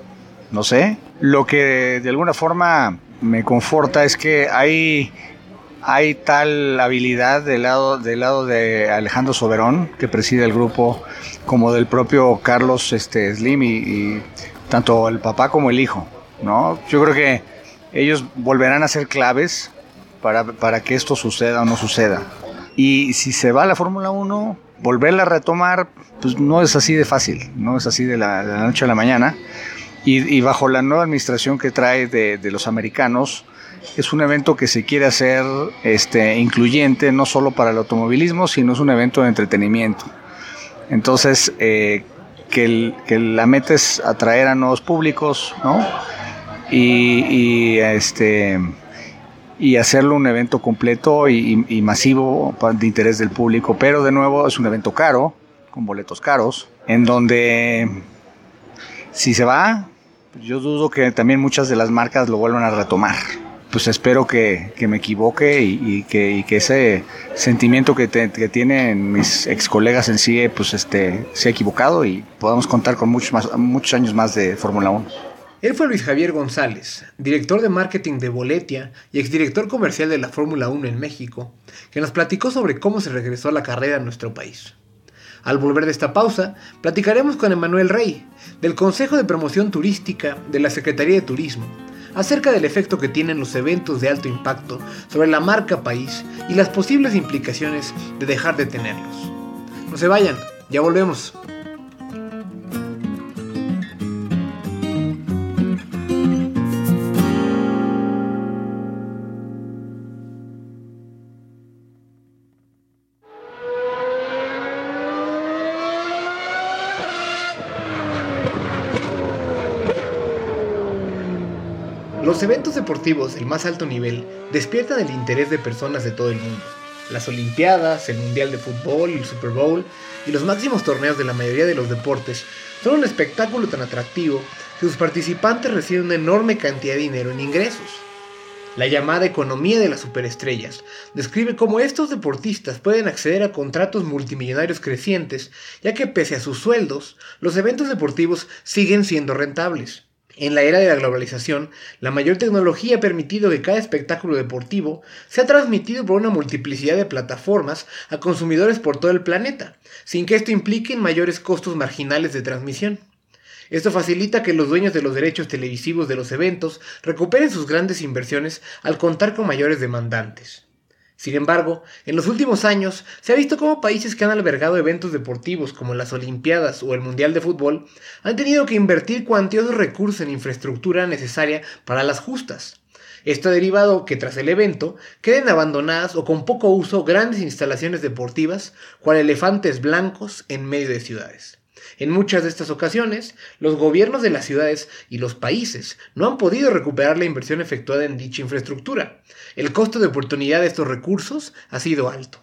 no sé. Lo que de alguna forma me conforta es que hay hay tal habilidad del lado, del lado de Alejandro Soberón, que preside el grupo, como del propio Carlos este, Slim y, tanto el papá como el hijo. ¿no? Yo creo que ellos volverán a ser claves para, para que esto suceda o no suceda. Y si se va a la Fórmula 1, volverla a retomar, pues no es así de fácil, no es así de la, noche a la mañana. Y, bajo la nueva administración que trae de, de los americanos, es un evento que se quiere hacer este, incluyente no solo para el automovilismo, sino es un evento de entretenimiento. Entonces, eh, que, la meta es atraer a nuevos públicos, ¿no? Y, este, y hacerlo un evento completo y, masivo de interés del público. Pero de nuevo es un evento caro, con boletos caros, en donde si se va, yo dudo que también muchas de las marcas lo vuelvan a retomar pues espero que, me equivoque y, que, ese sentimiento que, tienen mis ex colegas en sí pues este, sea equivocado y podamos contar con muchos, más, muchos años más de Fórmula 1. Él fue Luis Javier González, director de marketing de Boletia y exdirector comercial de la Fórmula 1 en México, que nos platicó sobre cómo se regresó a la carrera en nuestro país. Al volver de esta pausa, platicaremos con Emanuel Rey, del Consejo de Promoción Turística de la Secretaría de Turismo, acerca del efecto que tienen los eventos de alto impacto sobre la marca país y las posibles implicaciones de dejar de tenerlos. No se vayan, ya volvemos. Los eventos deportivos del más alto nivel despiertan el interés de personas de todo el mundo. Las Olimpiadas, el Mundial de Fútbol, el Super Bowl y los máximos torneos de la mayoría de los deportes son un espectáculo tan atractivo que sus participantes reciben una enorme cantidad de dinero en ingresos. La llamada economía de las superestrellas describe cómo estos deportistas pueden acceder a contratos multimillonarios crecientes, ya que pese a sus sueldos, los eventos deportivos siguen siendo rentables. En la era de la globalización, la mayor tecnología ha permitido que cada espectáculo deportivo sea transmitido por una multiplicidad de plataformas a consumidores por todo el planeta, sin que esto implique mayores costos marginales de transmisión. Esto facilita que los dueños de los derechos televisivos de los eventos recuperen sus grandes inversiones al contar con mayores demandantes. Sin embargo, en los últimos años se ha visto cómo países que han albergado eventos deportivos como las Olimpiadas o el Mundial de Fútbol han tenido que invertir cuantiosos recursos en infraestructura necesaria para las justas. Esto ha derivado que tras el evento queden abandonadas o con poco uso grandes instalaciones deportivas, cual elefantes blancos en medio de ciudades. En muchas de estas ocasiones, los gobiernos de las ciudades y los países no han podido recuperar la inversión efectuada en dicha infraestructura. El costo de oportunidad de estos recursos ha sido alto.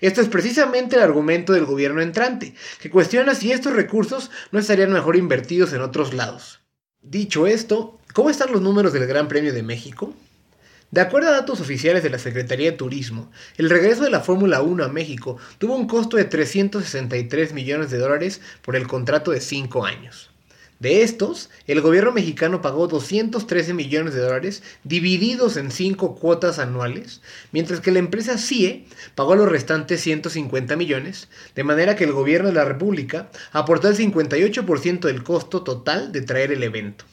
Esto es precisamente el argumento del gobierno entrante, que cuestiona si estos recursos no estarían mejor invertidos en otros lados. Dicho esto, ¿cómo están los números del Gran Premio de México? De acuerdo a datos oficiales de la Secretaría de Turismo, el regreso de la Fórmula 1 a México tuvo un costo de 363 millones de dólares por el contrato de 5 años. De estos, el gobierno mexicano pagó 213 millones de dólares divididos en 5 cuotas anuales, mientras que la empresa CIE pagó los restantes 150 millones, de manera que el gobierno de la República aportó el 58% del costo total de traer el evento.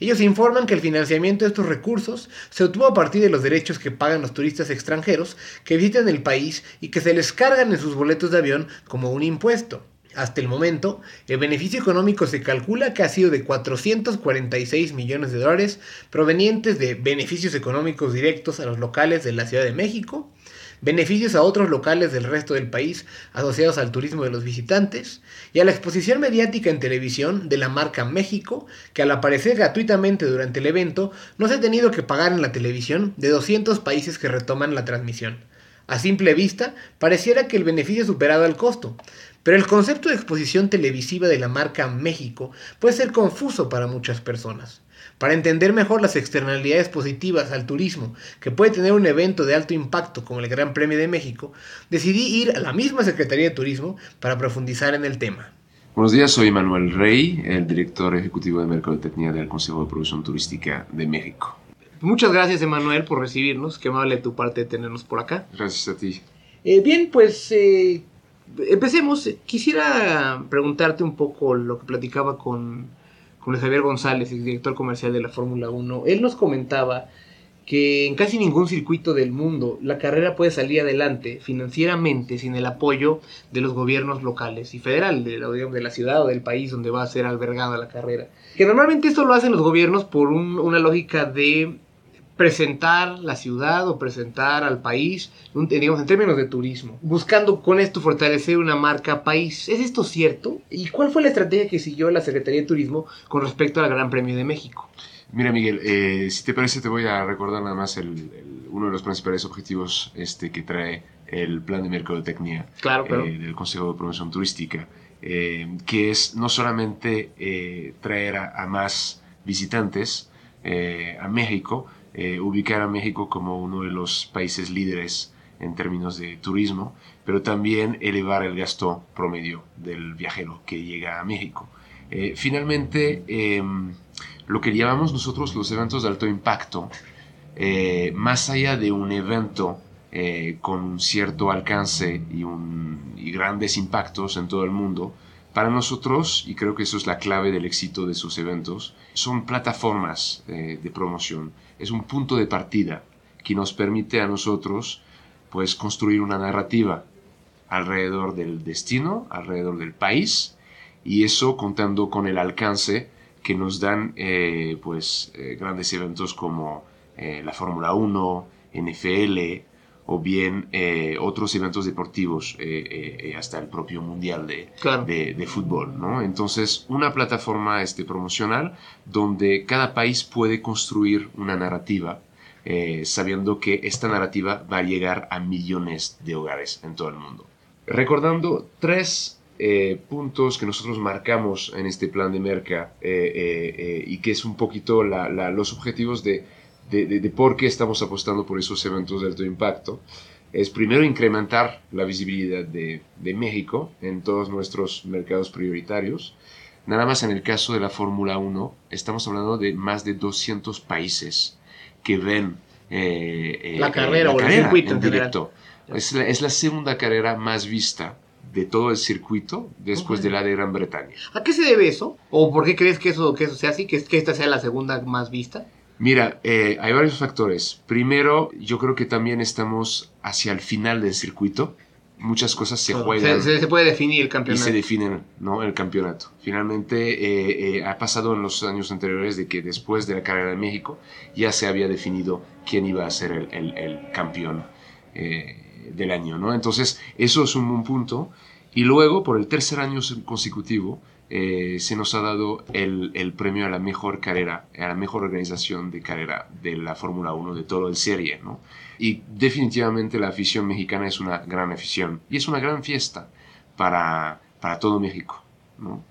Ellos informan que el financiamiento de estos recursos se obtuvo a partir de los derechos que pagan los turistas extranjeros que visitan el país y que se les cargan en sus boletos de avión como un impuesto. Hasta el momento, el beneficio económico se calcula que ha sido de 446 millones de dólares provenientes de beneficios económicos directos a los locales de la Ciudad de México, beneficios a otros locales del resto del país asociados al turismo de los visitantes y a la exposición mediática en televisión de la marca México, que al aparecer gratuitamente durante el evento no se ha tenido que pagar en la televisión de 200 países que retoman la transmisión. A simple vista, pareciera que el beneficio ha superado al costo, pero el concepto de exposición televisiva de la marca México puede ser confuso para muchas personas. Para entender mejor las externalidades positivas al turismo que puede tener un evento de alto impacto como el Gran Premio de México, decidí ir a la misma Secretaría de Turismo para profundizar en el tema. Buenos días, soy Manuel Rey, el director ejecutivo de Mercadotecnia del Consejo de Producción Turística de México. Muchas gracias, Emanuel, por recibirnos. Qué amable de tu parte de tenernos por acá. Gracias a ti. Eh, bien, pues eh, empecemos. Quisiera preguntarte un poco lo que platicaba con, con Javier González, el director comercial de la Fórmula 1. Él nos comentaba que en casi ningún circuito del mundo la carrera puede salir adelante financieramente sin el apoyo de los gobiernos locales y federal, de la, ciudad o del país donde va a ser albergada la carrera. Que normalmente esto lo hacen los gobiernos por una lógica de presentar la ciudad o presentar al país, digamos, en términos de turismo, buscando con esto fortalecer una marca país. ¿Es esto cierto? ¿Y cuál fue la estrategia que siguió la Secretaría de Turismo con respecto al Gran Premio de México? Mira, Miguel, eh, si te parece, te voy a recordar nada más el, uno de los principales objetivos este, que trae el plan de mercadotecnia claro, eh, del Consejo de Promoción Turística, eh, que es no solamente traer a, a, más visitantes a México, eh, ubicar a México como uno de los países líderes en términos de turismo, pero también elevar el gasto promedio del viajero que llega a México. Eh, finalmente, em, lo que llamamos nosotros los eventos de alto impacto, eh, más allá de un evento con un cierto alcance y, y, grandes impactos en todo el mundo, para nosotros, y creo que eso es la clave del éxito de sus eventos, son plataformas de promoción es un punto de partida que nos permite a nosotros pues construir una narrativa alrededor del destino, alrededor del país y eso contando con el alcance que nos dan eh, pues eh, grandes eventos como eh, la Fórmula 1, NFL o bien otros eventos deportivos hasta el propio mundial de, de, fútbol ¿no? entonces una plataforma este, promocional donde cada país puede construir una narrativa, eh, sabiendo que esta narrativa va a llegar a millones de hogares en todo el mundo. Recordando tres eh, puntos que nosotros marcamos en este plan de Merca eh, y que es un poquito los objetivos de, de, por qué estamos apostando por esos eventos de alto impacto es primero incrementar la visibilidad de, de, México en todos nuestros mercados prioritarios. Nada más en el caso de la Fórmula 1, estamos hablando de más de 200 países que ven eh, eh, la carrera o el circuito en, directo. Es la, es la, segunda carrera más vista de todo el circuito después de la de Gran Bretaña. ¿A qué se debe eso? ¿O por qué crees que eso, que eso sea así? ¿Que, que esta sea la segunda más vista? Mira, eh, hay varios factores. Primero, yo creo que también estamos hacia el final del circuito muchas cosas se juegan. Se, puede definir el campeonato. Y se definen ¿no? el campeonato. Finalmente eh, eh, ha pasado en los años anteriores de que después de la carrera de México ya se había definido quién iba a ser el, el, campeón eh, del año. ¿no? Entonces eso es un buen punto. Y luego, por el tercer año consecutivo, se nos ha dado el, el, premio a la mejor carrera, a la mejor organización de carrera de la Fórmula 1 de todo el serie. ¿no? Y definitivamente la afición mexicana es una gran afición y es una gran fiesta para, para todo México. ¿no?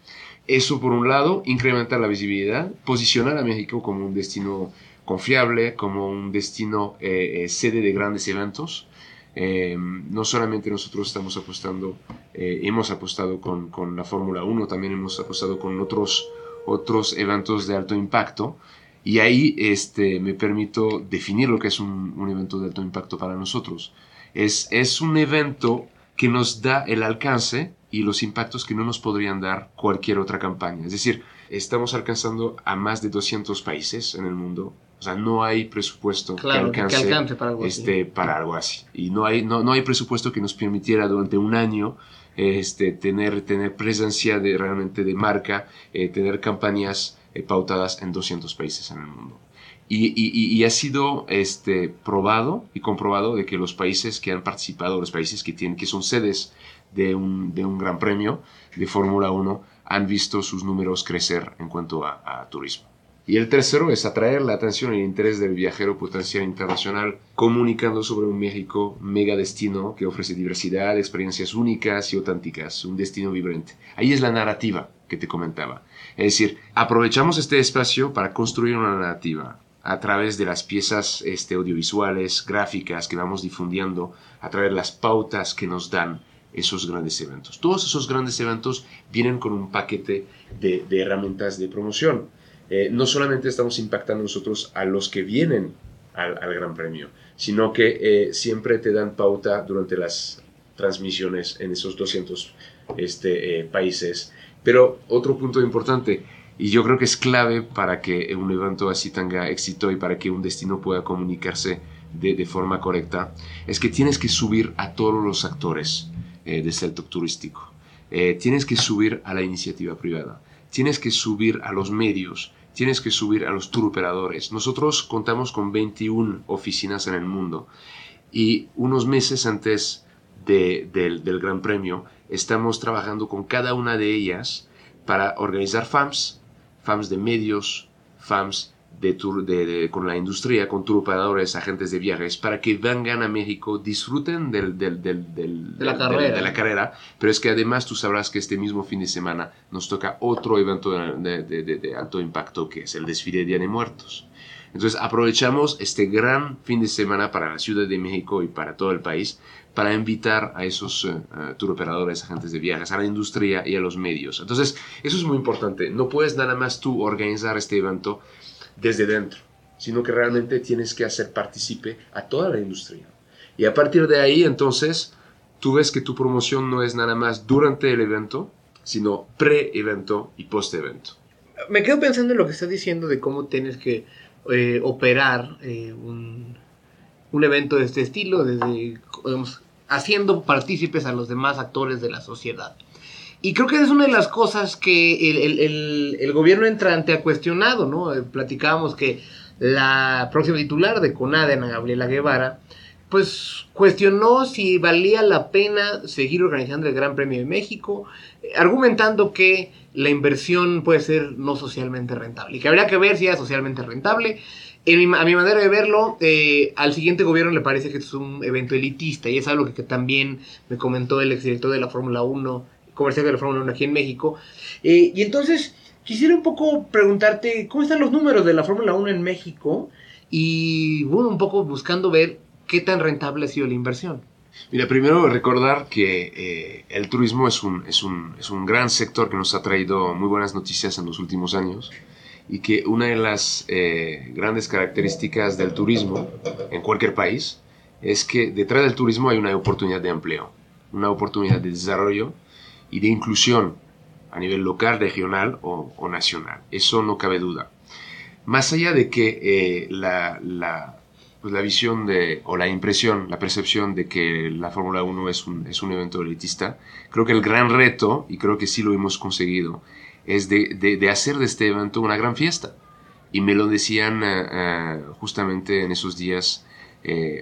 Eso por un lado, incrementa la visibilidad, posicionar a México como un destino confiable, como un destino eh, eh, sede de grandes eventos. Eh, no solamente nosotros estamos apostando, hemos apostado con, con la Fórmula 1, también hemos apostado con otros, otros eventos de alto impacto. Y ahí este, me permito definir lo que es un, un evento de alto impacto para nosotros. Es, es un evento que nos da el alcance y los impactos que no nos podrían dar cualquier otra campaña. Es decir, estamos alcanzando a más de 200 países en el mundo. O sea, no hay presupuesto que alcance, para, algo este, así. para algo así. Y no hay, no, no hay presupuesto que nos permitiera durante un año este, tener, tener presencia de, realmente de marca, eh, tener campañas eh, pautadas en 200 países en el mundo. Y, ha sido este, probado y comprobado de que los países que han participado, los países que, tienen, que son sedes de un, de un gran premio de Fórmula 1, han visto sus números crecer en cuanto a turismo. Y el tercero es atraer la atención y el interés del viajero potencial internacional, comunicando sobre un México mega destino que ofrece diversidad, experiencias únicas y auténticas, un destino vibrante. Ahí es la narrativa que te comentaba. Es decir, aprovechamos este espacio para construir una narrativa a través de las piezas este, audiovisuales, gráficas que vamos difundiendo, a través de las pautas que nos dan esos grandes eventos. Todos esos grandes eventos vienen con un paquete de, de herramientas de promoción eh, no solamente estamos impactando nosotros a los que vienen al, Gran Premio, sino que eh, siempre te dan pauta durante las transmisiones en esos 200 este, eh, países. Pero otro punto importante, y yo creo que es clave para que un evento así tenga éxito y para que un destino pueda comunicarse de, de forma correcta, es que tienes que subir a todos los actores del sector turístico. tienes que subir a la iniciativa privada, tienes que subir a los medios, tienes que subir a los tour operadores. Nosotros contamos con 21 oficinas en el mundo y unos meses antes del, Gran Premio estamos trabajando con cada una de ellas para organizar FAMs, FAMs de medios, FAMs de, tour, de, con la industria, con operadores, agentes de viajes, para que vengan a México, disfruten del, del, de, la carrera. de, la carrera. Pero es que además tú sabrás que este mismo fin de semana nos toca otro evento de, alto impacto, que es el desfile de Día de Muertos. Entonces aprovechamos este gran fin de semana para la Ciudad de México y para todo el país para invitar a esos uh, tour operadores, agentes de viajes, a la industria y a los medios. Entonces, eso es muy importante. No puedes nada más tú organizar este evento desde dentro, sino que realmente tienes que hacer partícipe a toda la industria. Y a partir de ahí, entonces, tú ves que tu promoción no es nada más durante el evento, sino pre-evento y post-evento. Me quedo pensando en lo que estás diciendo de cómo tienes que eh, operar eh, un, evento de este estilo, haciendo partícipes a los demás actores de la sociedad. Y creo que es una de las cosas que el, gobierno entrante ha cuestionado, ¿no? Eh, platicábamos que la próxima titular de CONADE, Ana Gabriela Guevara, pues cuestionó si valía la pena seguir organizando el Gran Premio de México, eh, argumentando que la inversión puede ser no socialmente rentable y que habría que ver si era socialmente rentable. a mi manera de verlo, eh, al siguiente gobierno le parece que es un evento elitista y es algo que, que también me comentó el exdirector de la Fórmula 1 comercial de la Fórmula 1 aquí en México. Eh, y entonces, quisiera un poco preguntarte, ¿cómo están los números de la Fórmula 1 en México? Y bueno, un poco buscando ver qué tan rentable ha sido la inversión. Mira, primero recordar que eh, el turismo es un, es, un, es un, gran sector que nos ha traído muy buenas noticias en los últimos años y que una de las eh, grandes características del turismo en cualquier país es que detrás del turismo hay una oportunidad de empleo, una oportunidad de desarrollo y de inclusión a nivel local, regional o, nacional. Eso no cabe duda. Más allá de que eh, la, la, pues la, visión de, o la impresión, la percepción de que la Fórmula 1 es un, es un evento elitista, creo que el gran reto, y creo que sí lo hemos conseguido, es de, de, hacer de este evento una gran fiesta. Y me lo decían eh, eh, justamente en esos días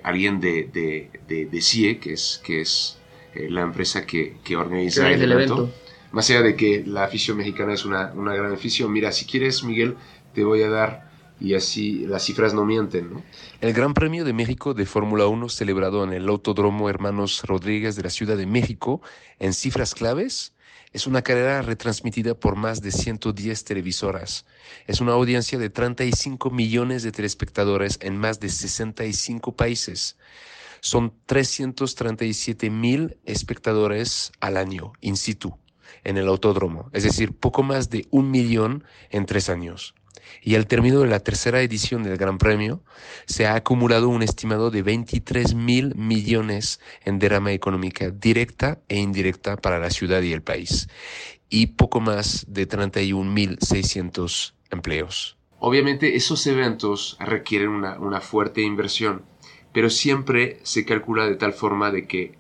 alguien de, de, de, CIE, que es, que es eh, la empresa que, que organiza el, evento. Más allá de que la afición mexicana es una, una, gran afición, mira, si quieres, Miguel, te voy a dar, y así las cifras no mienten, ¿no? El Gran Premio de México de Fórmula 1 celebrado en el Autódromo Hermanos Rodríguez de la Ciudad de México, en cifras claves, es una carrera retransmitida por más de 110 televisoras. Es una audiencia de 35 millones de telespectadores en más de 65 países son 337 mil espectadores al año in situ en el autódromo, es decir, poco más de un millón en tres años. Y al término de la tercera edición del Gran Premio, se ha acumulado un estimado de 23 mil millones en derrama económica directa e indirecta para la ciudad y el país, y poco más de 31 mil 600 empleos. Obviamente esos eventos requieren una, una fuerte inversión pero siempre se calcula de tal forma de que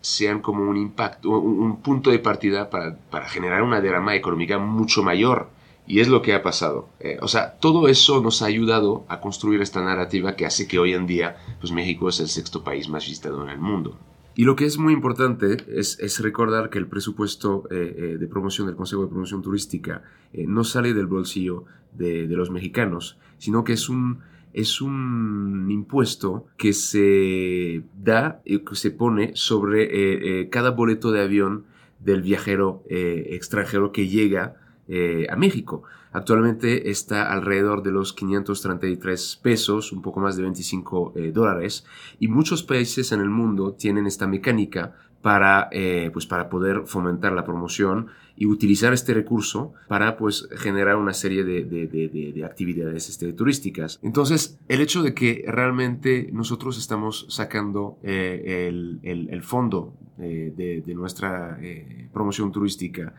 sean como un impacto, un, punto de partida para, generar una derrama económica mucho mayor Y es lo que ha pasado. Eh, o sea, todo eso nos ha ayudado a construir esta narrativa que hace que hoy en día pues México es el sexto país más visitado en el mundo. Y lo que es muy importante es, recordar que el presupuesto eh, eh, de promoción del Consejo de Promoción Turística no sale del bolsillo de, de, los mexicanos, sino que es un, es un impuesto que se da, que se pone sobre cada boleto de avión del viajero extranjero que llega eh, a México. Actualmente está alrededor de los 533 pesos, un poco más de 25 eh, dólares, y muchos países en el mundo tienen esta mecánica para, eh, pues para poder fomentar la promoción y utilizar este recurso para pues generar una serie de, de, actividades este, turísticas. Entonces, el hecho de que realmente nosotros estamos sacando el, el, el, fondo de, nuestra promoción turística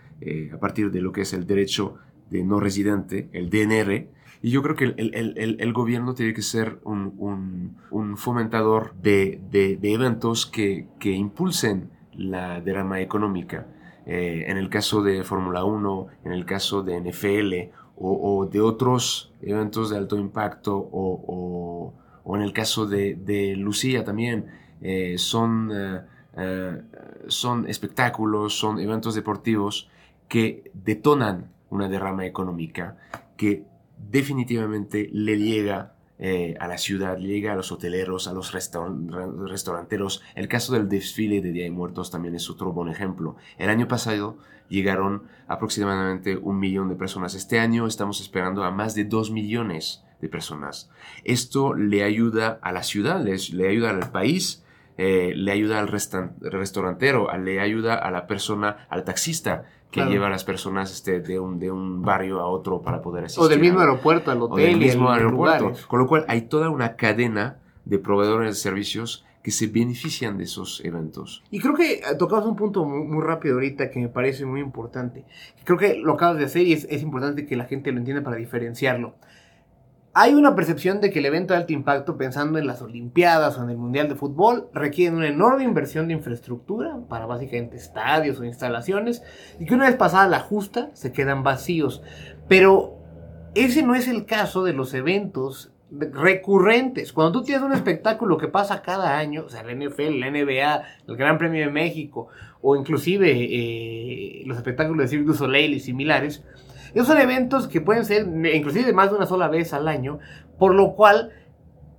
a partir de lo que es el derecho de no residente, el DNR, y yo creo que el, el, el, gobierno tiene que ser un, un, fomentador de, de, eventos que, que impulsen la derrama económica. Eh, en el caso de Fórmula 1, en el caso de NFL o, de otros eventos de alto impacto o, o, o en el caso de, de Lucía también, eh, son, eh, son espectáculos, son eventos deportivos que detonan una derrama económica que definitivamente le llega eh, a la ciudad, llega a los hoteleros, a los restauranteros. El caso del desfile de Día de Muertos también es otro buen ejemplo. El año pasado llegaron aproximadamente un millón de personas. Este año estamos esperando a más de dos millones de personas. Esto le ayuda a la ciudad, le, ayuda al país, eh, le ayuda al restaurantero, le ayuda a la persona, al taxista que lleva a las personas este, de, un, de un barrio a otro para poder asistir. O del mismo aeropuerto al hotel. O del mismo aeropuerto. Con lo cual hay toda una cadena de proveedores de servicios que se benefician de esos eventos. Y creo que tocamos un punto muy, rápido ahorita que me parece muy importante. Creo que lo acabas de hacer y es, es importante que la gente lo entienda para diferenciarlo. Hay una percepción de que el evento de alto impacto, pensando en las Olimpiadas o en el Mundial de Fútbol, requiere una enorme inversión de infraestructura para básicamente estadios o instalaciones y que una vez pasada la justa se quedan vacíos. Pero ese no es el caso de los eventos recurrentes. Cuando tú tienes un espectáculo que pasa cada año, o sea, la NFL, la NBA, el Gran Premio de México, o inclusive eh, los espectáculos de Cirque du Soleil y similares, esos son eventos que pueden ser inclusive más de una sola vez al año, por lo cual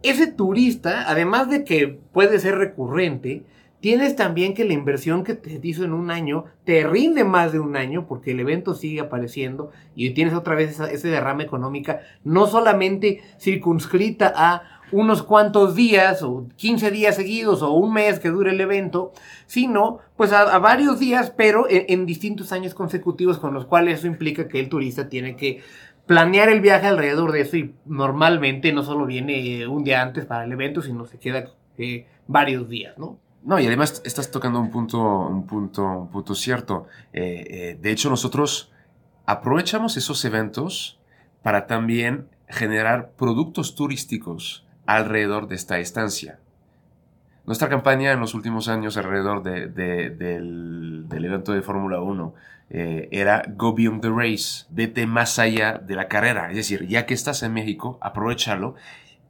ese turista, además de que puede ser recurrente, tienes también que la inversión que te hizo en un año te rinde más de un año porque el evento sigue apareciendo y tienes otra vez esa, ese derrama económica, no solamente circunscrita a unos cuantos días o 15 días seguidos o un mes que dure el evento, sino pues a, varios días, pero en, distintos años consecutivos, con los cuales eso implica que el turista tiene que planear el viaje alrededor de eso y normalmente no solo viene un día antes para el evento, sino se queda eh, varios días, ¿no? No, y además estás tocando un punto, un punto, un punto cierto. Eh, eh, de hecho, nosotros aprovechamos esos eventos para también generar productos turísticos alrededor de esta estancia. Nuestra campaña en los últimos años alrededor del, evento de Fórmula 1 eh, era Go Beyond the Race, vete más allá de la carrera. Es decir, ya que estás en México, aprovechalo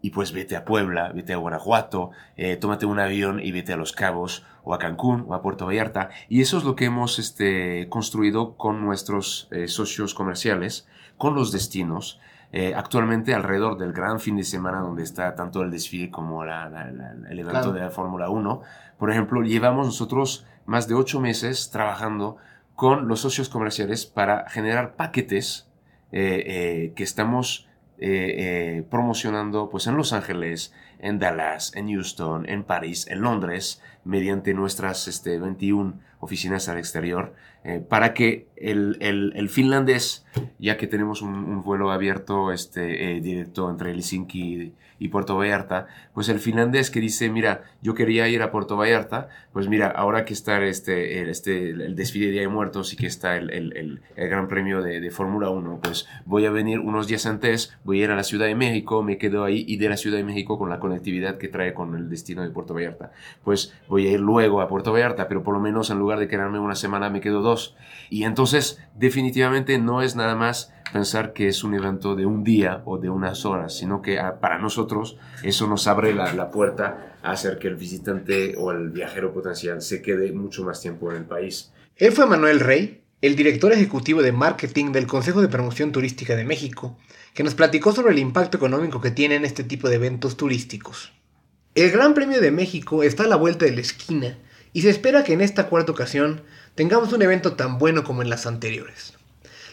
y pues vete a Puebla, vete a Guanajuato, eh, tómate un avión y vete a Los Cabos o a Cancún o a Puerto Vallarta. Y eso es lo que hemos este, construido con nuestros eh, socios comerciales, con los destinos. Eh, actualmente alrededor del gran fin de semana donde está tanto el desfile como el evento de la Fórmula 1. Por ejemplo, llevamos nosotros más de ocho meses trabajando con los socios comerciales para generar paquetes eh, eh, que estamos promocionando pues en Los Ángeles, en Dallas, en Houston, en París, en Londres, mediante nuestras este, 21 oficinas al exterior, para que el, el, finlandés, ya que tenemos un, vuelo abierto este, directo entre Helsinki y Puerto Vallarta, pues el finlandés que dice, mira, yo quería ir a Puerto Vallarta, pues mira, ahora que está este, el, este, el desfile de Día de Muertos y que está el, el, el Gran Premio de, de Fórmula 1, pues voy a venir unos días antes, voy a ir a la Ciudad de México, me quedo ahí y de la Ciudad de México con la conectividad que trae con el destino de Puerto Vallarta. Pues voy a ir luego a Puerto Vallarta, pero por lo menos en lugar de quedarme una semana me quedo dos. Y entonces definitivamente no es nada más pensar que es un evento de un día o de unas horas, sino que ah, para nosotros eso nos abre la, la puerta a hacer que el visitante o el viajero potencial se quede mucho más tiempo en el país. Él fue Manuel Rey, el director ejecutivo de marketing del Consejo de Promoción Turística de México, que nos platicó sobre el impacto económico que tienen este tipo de eventos turísticos. El Gran Premio de México está a la vuelta de la esquina y se espera que en esta cuarta ocasión tengamos un evento tan bueno como en las anteriores.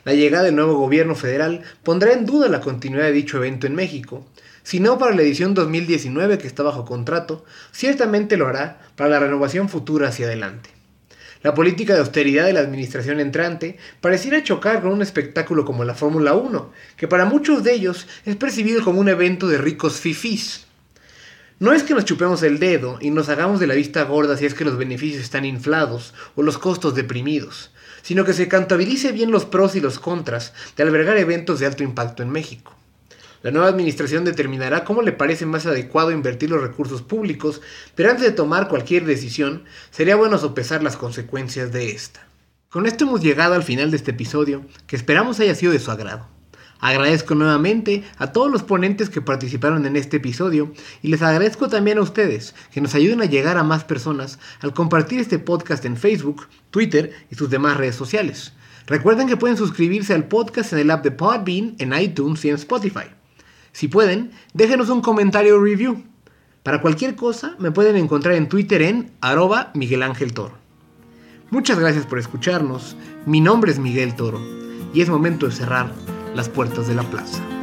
La llegada del nuevo gobierno federal pondrá en duda la continuidad de dicho evento en México, si no para la edición 2019 que está bajo contrato, ciertamente lo hará para la renovación futura hacia adelante. La política de austeridad de la administración entrante pareciera chocar con un espectáculo como la Fórmula 1, que para muchos de ellos es percibido como un evento de ricos fifís. No es que nos chupemos el dedo y nos hagamos de la vista gorda si es que los beneficios están inflados o los costos deprimidos, sino que se contabilice bien los pros y los contras de albergar eventos de alto impacto en México. La nueva administración determinará cómo le parece más adecuado invertir los recursos públicos, pero antes de tomar cualquier decisión, sería bueno sopesar las consecuencias de esta. Con esto hemos llegado al final de este episodio, que esperamos haya sido de su agrado. Agradezco nuevamente a todos los ponentes que participaron en este episodio y les agradezco también a ustedes que nos ayuden a llegar a más personas al compartir este podcast en Facebook, Twitter y sus demás redes sociales. Recuerden que pueden suscribirse al podcast en el app de Podbean, en iTunes y en Spotify. Si pueden, déjenos un comentario o review. Para cualquier cosa, me pueden encontrar en Twitter en arroba Miguel Ángel Toro. Muchas gracias por escucharnos. Mi nombre es Miguel Toro y es momento de cerrar las puertas de la plaza.